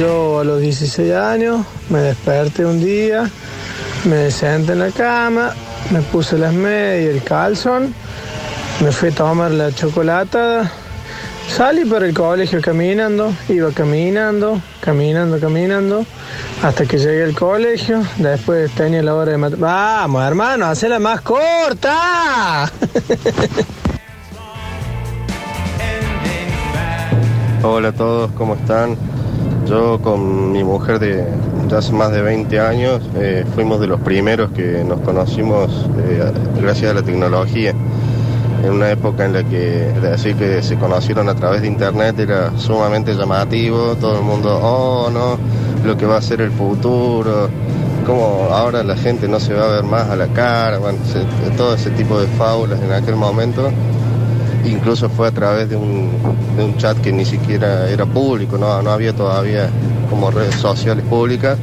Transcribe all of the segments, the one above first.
Yo a los 16 años me desperté un día, me senté en la cama, me puse las medias y el calzón, me fui a tomar la chocolatada, salí para el colegio caminando, iba caminando, caminando, caminando, hasta que llegué al colegio, después tenía la hora de matar. Vamos, hermano, hacela más corta. Hola a todos, ¿cómo están? Yo con mi mujer de hace más de 20 años eh, fuimos de los primeros que nos conocimos eh, gracias a la tecnología. En una época en la que decir que se conocieron a través de internet era sumamente llamativo, todo el mundo, oh no, lo que va a ser el futuro, como ahora la gente no se va a ver más a la cara, todo ese tipo de fábulas en aquel momento. Incluso fue a través de un, de un chat que ni siquiera era público, no, no había todavía como redes sociales públicas,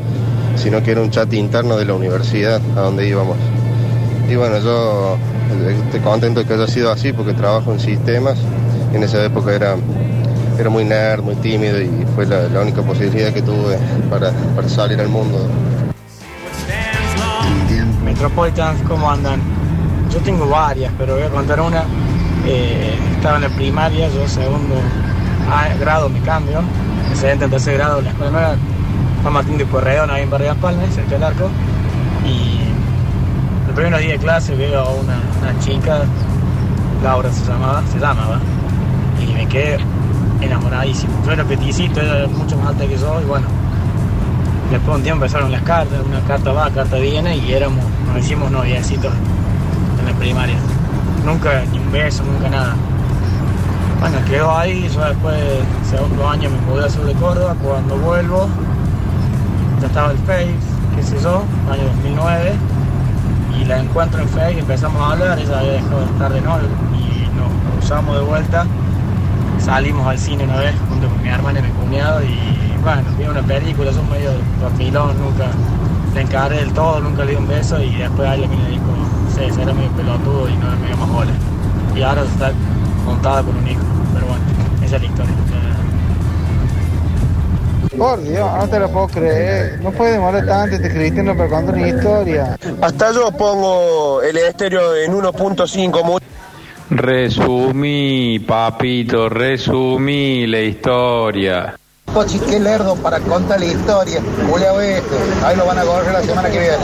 sino que era un chat interno de la universidad a donde íbamos. Y bueno, yo eh, estoy contento de que haya sido así porque trabajo en sistemas. En esa época era, era muy nerd, muy tímido y fue la, la única posibilidad que tuve para, para salir al mundo. Metropolitans, ¿cómo andan? Yo tengo varias, pero voy a contar una. Eh, estaba en la primaria, yo segundo grado me cambio. Excelente en tercer grado, la escuela nueva, Juan Martín de Corredón, ahí en Barrio Las Palmas, cerca del arco. Y los primeros días de clase veo a una, chica, Laura se llamaba, se llamaba, y me quedé enamoradísimo. Yo era peticito, era mucho más alta que yo, y bueno, Después de un tiempo empezaron las cartas, una carta va, carta viene y éramos, nos hicimos noviecitos en la primaria. Nunca ni un beso, nunca nada. Bueno, quedó ahí, yo después, segundo año me mudé a sur de Córdoba, cuando vuelvo, ya estaba el Face, qué sé yo, año 2009, y la encuentro en Face, empezamos a hablar, ella había dejado de estar de novio y nos cruzamos de vuelta, salimos al cine una vez junto con mi hermana y mi cuñado y bueno, vimos una película, son medio dormilón, nunca le encaré del todo, nunca le di un beso y después alguien me dijo, será medio pelotudo y no me dio más bola. Y ahora está montada con un hijo, pero bueno, esa es la historia. Por Dios, no te lo puedo creer. No puede demorar tanto este cristiano para contar una historia. Hasta yo pongo el estéreo en 1.5 muy Resumí, papito, resumí la historia. Pochi, qué lerdo para contar la historia. Julio este. Ahí lo van a correr la semana que viene.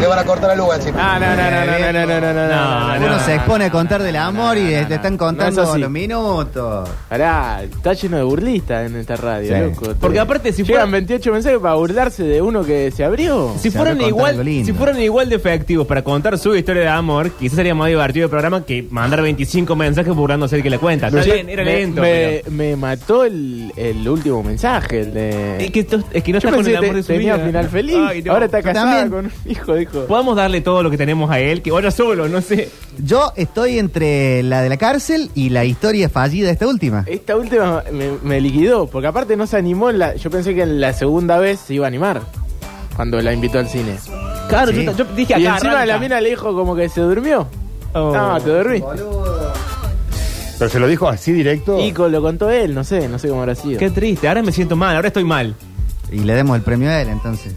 Le van a cortar la luz encima. No, no, no, no, no, no, no, no, no, no, no. Uno se expone a contar del amor y te están contando los minutos. Pará, está lleno de burlistas en esta radio, Sí. loco. Porque aparte, si Llegan fuera- 28 mensajes para burlarse de uno que se abrió. Si Se fueran, igual, lindo. si fueran igual de efectivos para contar su historia de amor, quizás sería más divertido el programa que mandar 25 mensajes burlándose el que le cuenta. Está bien, era me, lento. me, me mató el, el último mensaje, el de... Es que, esto- es que no Yo está con pensé el que amor de su tenía vida. final feliz. Ay, no. Ahora está Yo casada también. con un hijo, Podemos darle todo lo que tenemos a él, que vaya solo, no sé. Yo estoy entre la de la cárcel y la historia fallida esta última. Esta última me, me liquidó, porque aparte no se animó. en la, yo pensé que en la segunda vez se iba a animar. Cuando la invitó al cine. Claro, Sí. yo, yo dije y acá. encima arranca. la mina le dijo como que se durmió. Oh. No, te dormí. Pero se lo dijo así directo. Y lo contó él, no sé, no sé cómo habrá sido. Qué triste, ahora me siento mal, ahora estoy mal. Y le demos el premio a él, entonces.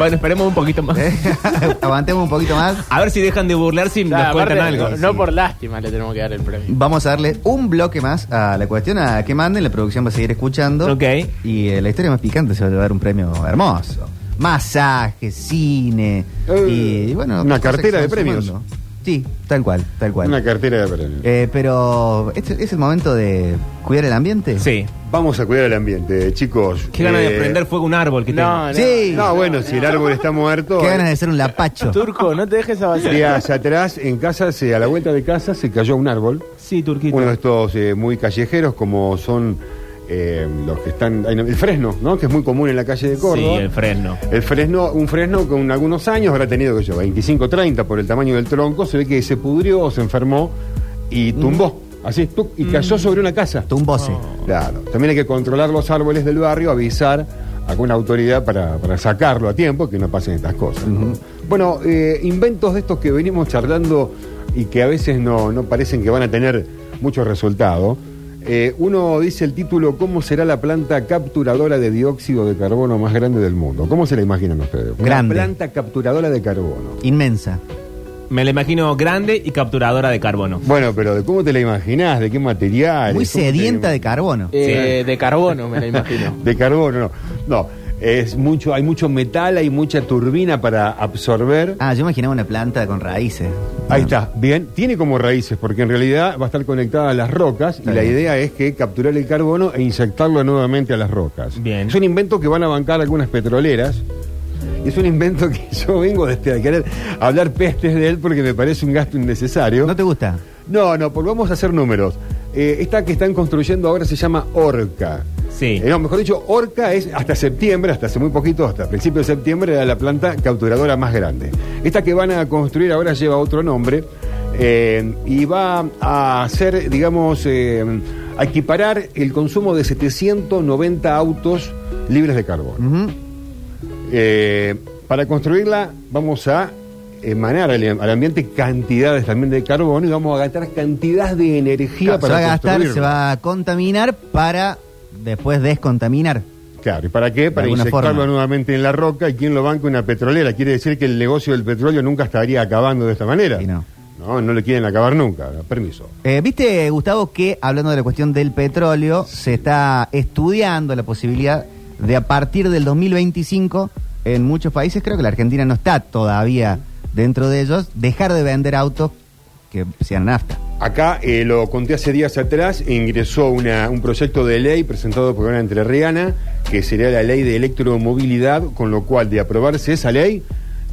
Bueno, esperemos un poquito más. ¿Eh? Aguantemos un poquito más. A ver si dejan de burlarse y O sea, nos cuentan aparte, algo. No, no por lástima le tenemos que dar el premio. Vamos a darle un bloque más a la cuestión, a que manden. La producción va a seguir escuchando. Ok. Y eh, la historia más picante se va a llevar un premio hermoso. Masaje, cine. Eh, y bueno. una cartera de premios. sumando. Sí, tal cual, tal cual. Una cartera de premios. Eh, pero, ¿este ¿es el momento de cuidar el ambiente? Sí. Vamos a cuidar el ambiente, chicos. Qué ganas de Eh, prender fuego a un árbol que tengo. No, no. Sí. No, bueno, si el árbol está muerto. Qué ganas de ser un lapacho. Turco, no te dejes avanzar. Días atrás, en casa, se- a la vuelta de casa, se cayó un árbol. Sí, Turquito. Uno de estos eh, muy callejeros, como son eh, los que están. El fresno, ¿no? Que es muy común en la calle de Sí, Córdoba. el fresno. El fresno, un fresno con algunos años, habrá tenido, que yo, 25, 30 por el tamaño del tronco, se ve que se pudrió o se enfermó y tumbó. Así, tuc, y cayó sobre una casa. Tumbose. Claro. También hay que controlar los árboles del barrio, avisar a alguna autoridad para, para sacarlo a tiempo, que no pasen estas cosas. ¿no? Bueno, eh, inventos de estos que venimos charlando y que a veces no, no parecen que van a tener mucho resultado. Eh, uno dice el título, ¿cómo será la planta capturadora de dióxido de carbono más grande del mundo? ¿Cómo se la imaginan ustedes? Una Grande. planta capturadora de carbono. Inmensa. Me la imagino grande y capturadora de carbono. Bueno, pero ¿de cómo te la imaginás? ¿De qué material? Muy sedienta de carbono. Eh, De carbono, me la imagino. De carbono, no. No, es mucho, hay mucho metal, hay mucha turbina para absorber. Ah, yo imaginaba una planta con raíces. Ahí está, bien. Tiene como raíces, porque en realidad va a estar conectada a las rocas y la idea es que capturar el carbono e inyectarlo nuevamente a las rocas. Bien. Es un invento que van a bancar algunas petroleras. Y es un invento que yo vengo desde a querer hablar pestes de él porque me parece un gasto innecesario. ¿No te gusta? No, no, porque vamos a hacer números. Eh, esta que están construyendo ahora se llama Orca. Sí. Eh, no, mejor dicho, Orca es hasta septiembre, hasta hace muy poquito, hasta principios de septiembre, era la planta capturadora más grande. Esta que van a construir ahora lleva otro nombre eh, y va a hacer, digamos, a equiparar el consumo de 790 autos libres de. Eh, para construirla vamos a emanar al, al ambiente cantidades también de carbono y vamos a gastar cantidad de energía Claro, se para va a gastar, se va a contaminar para después descontaminar. Claro, ¿y para qué? Para inyectarlo forma. nuevamente en la roca y quién lo banca una petrolera. Quiere decir que el negocio del petróleo nunca estaría acabando de esta manera. No. No, no le quieren acabar nunca. Permiso. Eh, Viste, Gustavo, que hablando de la cuestión del petróleo, se está estudiando la posibilidad de a partir del 2025, en muchos países, creo que la Argentina no está todavía dentro de ellos, dejar de vender autos que sean nafta. Acá eh, lo conté hace días atrás, ingresó una- un proyecto de ley presentado por una entrerriana, que sería la ley de electromovilidad, con lo cual de aprobarse esa ley,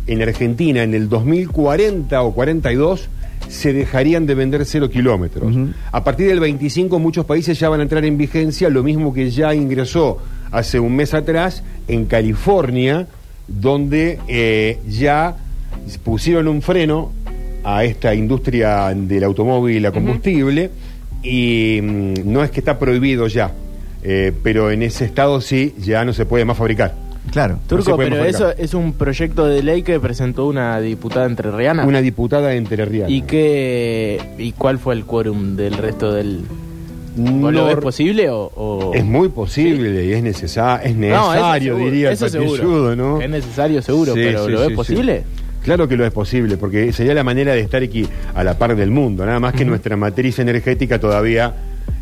en Argentina en el 2040 o 42 se dejarían de vender cero kilómetros. A partir del 25 muchos países ya van a entrar en vigencia, lo mismo que ya ingresó hace un mes atrás en California, donde eh, ya pusieron un freno a esta industria del automóvil a combustible y mm, no es que está prohibido ya, eh, pero en ese estado sí ya no se puede más fabricar. Claro. Turco, pero eso es un proyecto de ley que presentó una diputada entrerriana. Una diputada entrerriana. ¿Y qué y cuál fue el quórum del resto del ¿Vos No- lo ves posible o, o- Es muy posible y es, necesa- es No, eso necesario, seguro, diría el eso seguro. ¿no? Es necesario seguro, Sí, pero sí, ¿lo ves posible? Claro que lo es posible, porque sería la manera de estar aquí a la par del mundo. Nada más que nuestra matriz energética todavía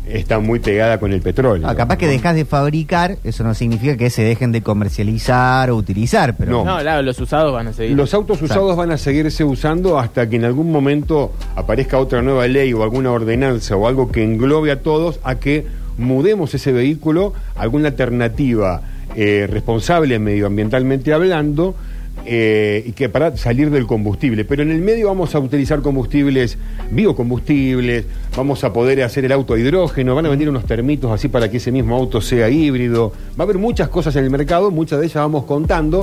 está muy pegada con el petróleo. Ah, capaz que dejas de fabricar, eso no significa que se dejen de comercializar o utilizar, pero No. No, claro, los usados van a seguir. Los autos usados van a seguirse usando hasta que en algún momento aparezca otra nueva ley o alguna ordenanza o algo que englobe a todos a que mudemos ese vehículo a alguna alternativa eh, responsable medioambientalmente hablando eh, y que para salir del combustible. Pero en el medio vamos a utilizar combustibles, biocombustibles, vamos a poder hacer el auto a hidrógeno, van a venir unos termitos así para que ese mismo auto sea híbrido. Va a haber muchas cosas en el mercado, muchas de ellas vamos contando.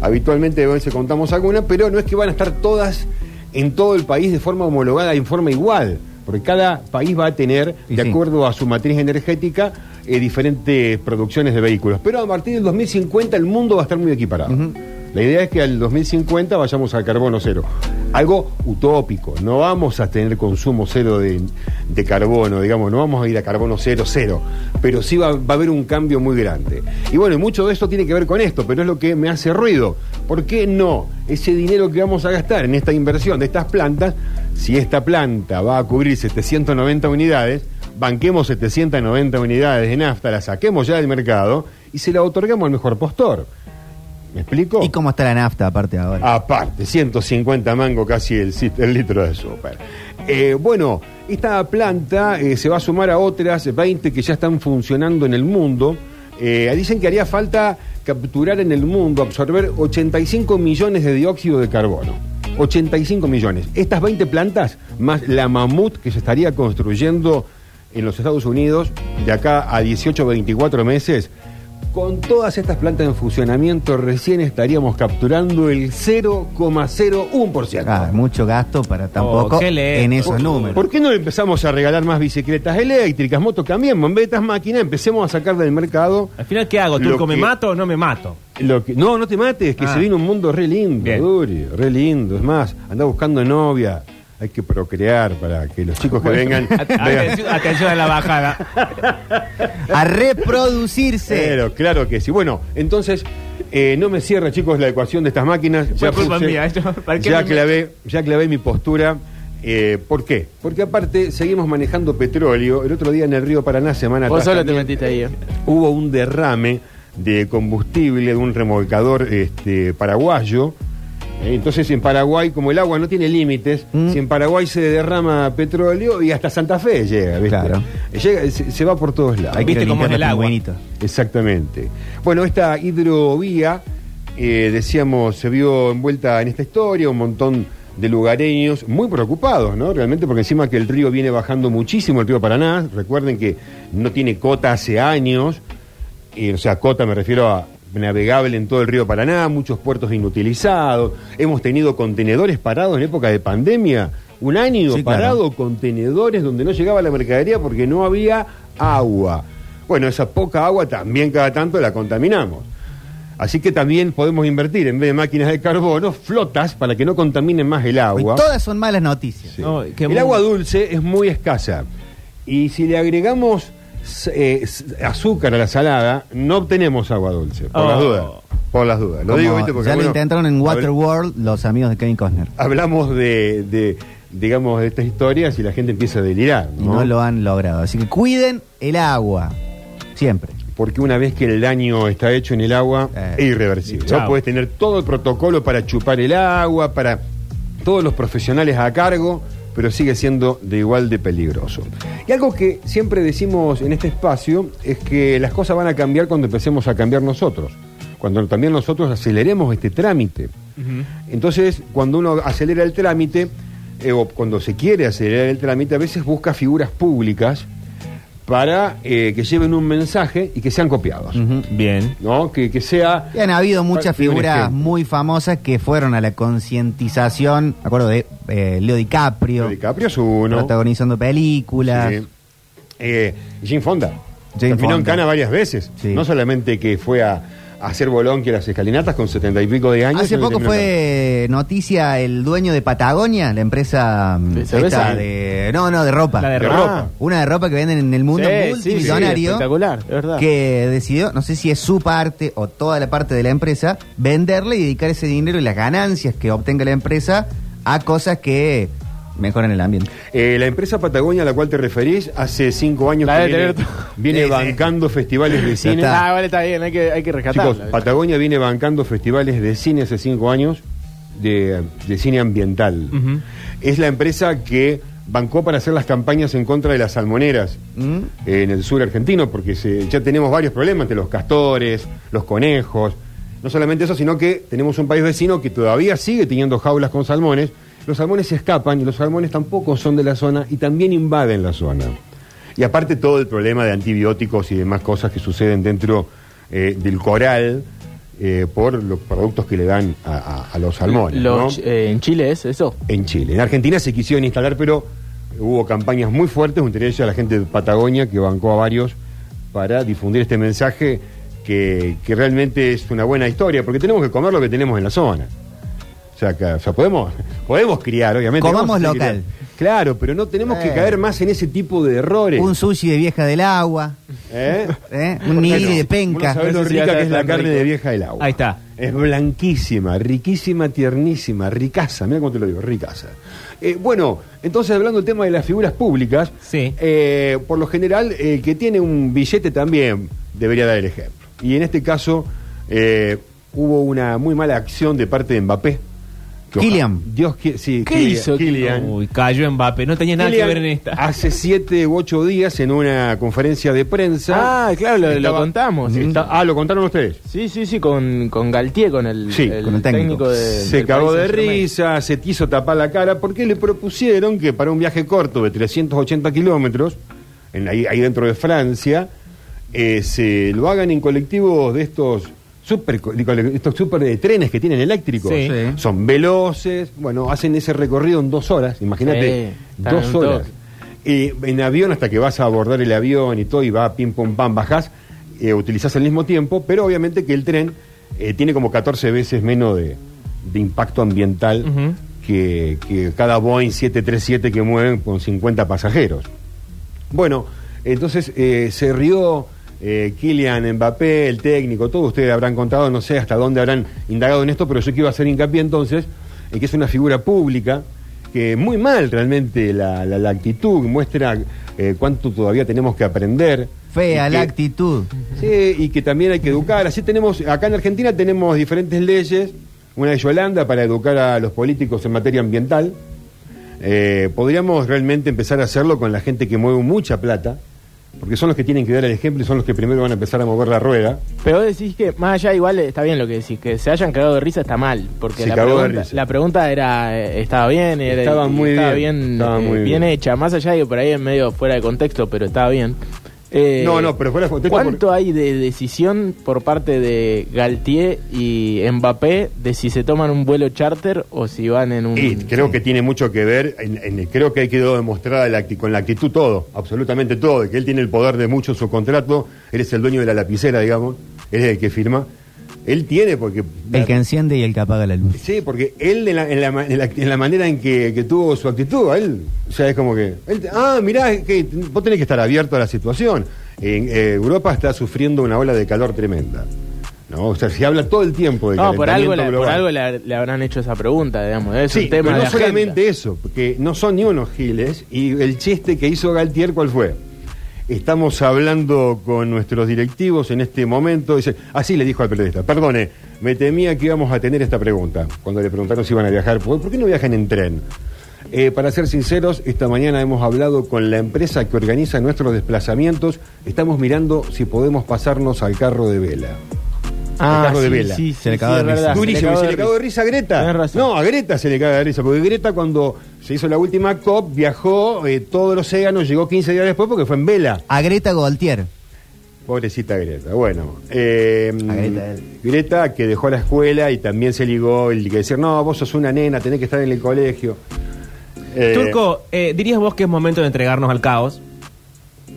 Habitualmente a veces contamos alguna, pero no es que van a estar todas en todo el país de forma homologada, en forma igual, porque cada país va a tener, de sí. acuerdo a su matriz energética, eh, diferentes producciones de vehículos. Pero a partir del 2050 el mundo va a estar muy equiparado. La idea es que al 2050 vayamos al carbono cero. Algo utópico, no vamos a tener consumo cero de, carbono, digamos, no vamos a ir a carbono cero cero, pero sí va, a haber un cambio muy grande. Y bueno, mucho de esto tiene que ver con esto, pero es lo que me hace ruido. ¿Por qué no? Ese dinero que vamos a gastar en esta inversión de estas plantas, si esta planta va a cubrir 790 unidades, banquemos 790 unidades de nafta, la saquemos ya del mercado y se la otorgamos al mejor postor. ¿Me explico? ¿Y cómo está la nafta aparte ahora? Aparte, 150 mango casi el, el litro de súper. Eh, bueno, esta planta eh, se va a sumar a otras 20 que ya están funcionando en el mundo. Eh, dicen que haría falta capturar en el mundo, absorber 85 millones de dióxido de carbono. 85 millones. Estas 20 plantas, más la mamut que se estaría construyendo en los Estados Unidos de acá a 18 o 24 meses, con todas estas plantas en funcionamiento recién estaríamos capturando el 0,01%. Ah, mucho gasto para tampoco Oh, qué lento. en esos ¿Por- números. ¿Por qué no le empezamos a regalar más bicicletas eléctricas, motos? Cambiemos, en vez de estas máquinas, empecemos a sacar del mercado. Al final, ¿qué hago? Lo ¿Turco me que- mato o no me mato? Lo que, no, no te mates, que Ah. se viene un mundo re lindo, Bien. Duri, re lindo. Es más, anda buscando novia, hay que procrear para que los chicos que vengan. Atención, atención a la bajada. A reproducirse. Pero claro que sí. Bueno, entonces eh, no me cierra, chicos, la ecuación de estas máquinas. Fue culpa puse- mía, esto, ¿para qué ya me- clavé, ya clavé mi postura. Eh, ¿Por qué? Porque aparte seguimos manejando petróleo. El otro día en el río Paraná, semana Vos atrás, solo te metiste ahí. eh. hubo un derrame de combustible de un remolcador este, paraguayo. Eh, Entonces en Paraguay, como el agua no tiene límites, Mm. si en Paraguay se derrama petróleo y hasta Santa Fe llega, ¿viste? Claro. Llega, se, se va por todos lados. Hay ¿Viste cómo es el agua? Exactamente. Bueno, esta hidrovía, eh, decíamos, se vio envuelta en esta historia, un montón de lugareños muy preocupados, ¿no? Realmente porque encima que el río viene bajando muchísimo, el río Paraná, recuerden que no tiene cota hace años, eh, o sea, cota me refiero a navegable en todo el río Paraná, muchos puertos inutilizados, hemos tenido contenedores parados en época de pandemia, un año Sí, claro. parado, contenedores donde no llegaba la mercadería porque no había agua. Bueno, esa poca agua también cada tanto la contaminamos. Así que también podemos invertir, en vez de máquinas de carbono, flotas para que no contaminen más el agua. todas son malas noticias. Sí. No, que el muy- agua dulce es muy escasa. Y si le agregamos eh, azúcar a la salada, no obtenemos agua dulce. Por Oh. las dudas. Por las dudas. Lo Como digo, ¿viste? Porque ya lo bueno, intentaron en Waterworld los amigos de Kevin Costner. Hablamos de, de, digamos, de estas historias y la gente empieza a delirar. Y no lo han logrado. Así que cuiden el agua. Siempre. Porque una vez que el daño está hecho en el agua, Eh, es irreversible. ¿no? Puedes tener todo el protocolo para chupar el agua, para todos los profesionales a cargo, pero sigue siendo de igual de peligroso. Y algo que siempre decimos en este espacio es que las cosas van a cambiar cuando empecemos a cambiar nosotros. Cuando también nosotros aceleremos este trámite. Entonces, cuando uno acelera el trámite, eh, o cuando se quiere acelerar el trámite, a veces busca figuras públicas para eh, que lleven un mensaje y que sean copiados. Bien. ¿No? Que, que sea. Y han habido muchas figuras muy famosas que fueron a la concientización, me acuerdo de eh, Leo DiCaprio, DiCaprio es uno. protagonizando películas. Sí. Eh, Jane Fonda. Jane Terminó en. Cana varias veces. Sí. No solamente que fue a hacer bolón que las escalinatas con setenta y pico de años. Hace poco en fue noticia el dueño de Patagonia, la empresa mm, ¿De esta cerveza? de no, no, de ropa. La de De ropa. ropa. Una de ropa que venden en el mundo Sí, sí, sí, multimillonario. espectacular, es verdad. que decidió, no sé si es su parte o toda la parte de la empresa, venderle y dedicar ese dinero y las ganancias que obtenga la empresa a cosas que mejoran el ambiente. Eh, la empresa Patagonia a la cual te referís hace cinco años que de viene, tener- viene Sí, sí. bancando festivales de cine. Ah, vale, está bien, hay que, hay que rescatarla. Chicos, Patagonia viene bancando festivales de cine hace cinco años de, de cine ambiental. Es la empresa que bancó para hacer las campañas en contra de las salmoneras ¿Mm? en el sur argentino, porque se- ya tenemos varios problemas entre los castores, los conejos. No solamente eso, sino que tenemos un país vecino que todavía sigue teniendo jaulas con salmones. Los salmones se escapan y los salmones tampoco son de la zona y también invaden la zona. Y aparte todo el problema de antibióticos y demás cosas que suceden dentro eh, del coral eh, por los productos que le dan a, a- a los salmones. Lo- ¿no? eh, ¿En Chile es eso? en Chile. En Argentina se quisieron instalar, pero hubo campañas muy fuertes, entre ellas la gente de Patagonia, que bancó a varios para difundir este mensaje que, que realmente es una buena historia, porque tenemos que comer lo que tenemos en la zona. O sea, que, o sea, podemos, podemos criar, obviamente. Comamos local. Claro, pero no tenemos que Eh. caer más en ese tipo de errores. Un sushi de vieja del agua, ¿Eh? ¿eh? un nigiri de penca. Uno sabe lo rica que es la carne rico. de vieja del agua. Ahí está. Es blanquísima, riquísima, tiernísima, ricaza. Mira cómo te lo digo, ricaza. Eh, bueno, entonces hablando del tema de las figuras públicas, Sí. eh, por lo general, el que tiene un billete también debería dar el ejemplo. Y en este caso, eh, hubo una muy mala acción de parte de Mbappé. Que Kylian. Dios sí, ¿Qué Kylian- hizo? Kylian. Uy, cayó Mbappé. No tenía nada Kylian que ver en esta. Hace siete u ocho días en una conferencia de prensa. Ah, claro, lo, contamos. está- ah, ¿lo contaron ustedes? Sí, sí, sí, con, con Galtier, con el, Sí, el con el técnico. de. se del cagó de risa, se quiso tapar la cara, porque le propusieron que para un viaje corto de 380 kilómetros, ahí dentro de Francia, eh, se lo hagan en colectivos de estos super, estos super de trenes que tienen eléctricos. Sí. Sí. Son veloces, bueno, hacen ese recorrido en dos horas, imagínate, Sí, dos en un horas. toque. Y en avión hasta que vas a abordar el avión y todo, y va pim pum pam, bajás, eh, utilizás al mismo tiempo, pero obviamente que el tren eh, tiene como 14 veces menos de, de impacto ambiental Ujú. que, que cada Boeing 737 que mueven con 50 pasajeros. Bueno, entonces eh, se rió eh, Kylian Mbappé, el técnico, todos ustedes habrán contado, no sé hasta dónde habrán indagado en esto, pero yo quiero hacer hincapié entonces en que es una figura pública, que muy mal realmente la, la- la actitud, muestra eh, cuánto todavía tenemos que aprender. Fea la actitud. Sí, y que también hay que educar. Así tenemos, acá en Argentina tenemos diferentes leyes, una de Yolanda para educar a los políticos en materia ambiental. Eh, podríamos realmente empezar a hacerlo con la gente que mueve mucha plata, porque son los que tienen que dar el ejemplo y son los que primero van a empezar a mover la rueda. Pero vos decís que, más allá, igual está bien lo que decís, que se hayan cagado de risa está mal. Porque Se la cagó de pregunta, risa. la pregunta era, eh, estaba bien, era- Estaba muy estaba bien, bien, estaba eh, muy bien bien. hecha. Más allá de por ahí en medio fuera de contexto, pero estaba bien. Eh, No, no, pero fuera de contexto, ¿Cuánto hay de decisión por parte de Galtier y Mbappé de si se toman un vuelo charter o si van en un... Y creo que tiene mucho que ver, en- en- creo que hay quedado demostrada la con la actitud todo, absolutamente todo, de que él tiene el poder de mucho su contrato, él es el dueño de la lapicera, digamos, él es el que firma. Él tiene, porque El que enciende y el que apaga la luz. Sí, porque él en la, en la ma- en la- en la manera en que, que tuvo su actitud, a él, o sea, es como que, él- ah, mirá, que vos tenés que estar abierto a la situación. En eh, Europa está sufriendo una ola de calor tremenda. ¿no? O sea, se habla todo el tiempo de No, por algo, le, por algo le, le habrán hecho esa pregunta, digamos. Es Sí, un tema pero de no agenda. solamente eso, porque no son ni unos giles. Y el chiste que hizo Galtier, ¿cuál fue? Estamos hablando con nuestros directivos en este momento. Dice, así le dijo al periodista, perdone, me temía que íbamos a tener esta pregunta. Cuando le preguntaron si iban a viajar, ¿por qué no viajan en tren? Eh, para ser sinceros, esta mañana hemos hablado con la empresa que organiza nuestros desplazamientos. Estamos mirando si podemos pasarnos al carro de vela. Ah, el carro de sí, vela. sí, Se le sí, cagó de risa. Durísimo, se le cagó de risa a Greta. No, a Greta se le caga de risa, porque Greta cuando se hizo la última COP viajó eh, todo el océano, llegó 15 días después porque fue en vela. A Greta Goltier. Pobrecita Greta. Bueno, eh, A Greta. Greta que dejó la escuela y también se ligó el que decir, no, vos sos una nena, tenés que estar en el colegio. Eh, Turco, eh, ¿dirías vos que es momento de entregarnos al caos?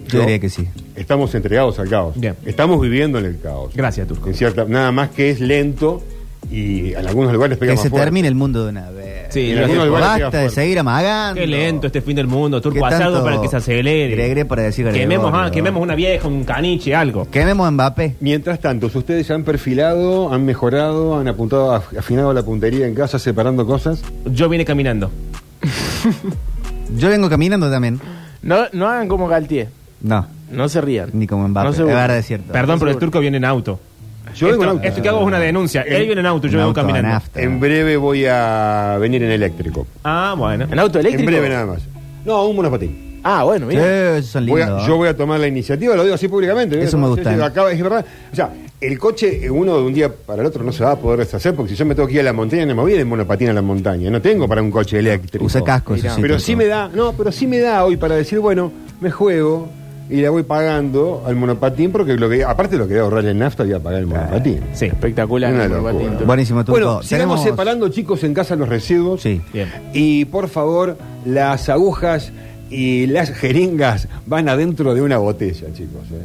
Yo diría que sí. Estamos entregados al caos. Bien. Estamos viviendo en el caos. Gracias, Turco. En cierta, nada más que es lento y en algunos lugares pega Que más se fuerte. termine el mundo de una vez. Sí, En algunos lugares pega Basta de fuerte. seguir amagando. Qué lento este fin del mundo, ¿Qué Turco. Haz algo tanto para que se acelere. Gregre para decir quememos, Gregorio? ah, quememos una vieja, un caniche, algo. Quememos a Mbappé. Mientras tanto, si ustedes se han perfilado, han mejorado, han apuntado, af- afinado la puntería en casa, separando cosas. Yo vine caminando. Yo vengo caminando también. No, no hagan como Galtier. No, No se rían. ni como Mbappé. No verdad, es cierto. Perdón, pero el turco viene en auto. Yo vengo en esto, auto. esto que hago es una denuncia. Él viene en auto, yo Un vengo auto a caminando. nafta. En breve voy a venir en eléctrico. Ah, bueno. ¿En auto eléctrico? En breve nada más. No, un monopatín. Ah, bueno, mira. esos son Voy a- lindos. yo voy a tomar la iniciativa, lo digo así públicamente. Eso me gusta. Sí, acaba- es verdad. O sea, el coche, eh, uno de un día para el otro no se va a poder deshacer, porque si yo me tengo que ir a la montaña, no me voy en monopatín a la montaña. No tengo para un coche eléctrico. Usa casco, eso sí. Pero Turco. sí me da, no, pero sí me da hoy para decir, bueno, me juego y la voy pagando al monopatín, porque lo que, aparte de lo que voy a ahorrar en nafta, voy a pagar el monopatín. Sí. Espectacular. Una el locura. monopatín. Buenísimo, Turco. Bueno, sigamos Tenemos- separando, chicos, en casa los residuos. Sí. Bien. Y por favor, las agujas y las jeringas van adentro de una botella, chicos. ¿eh?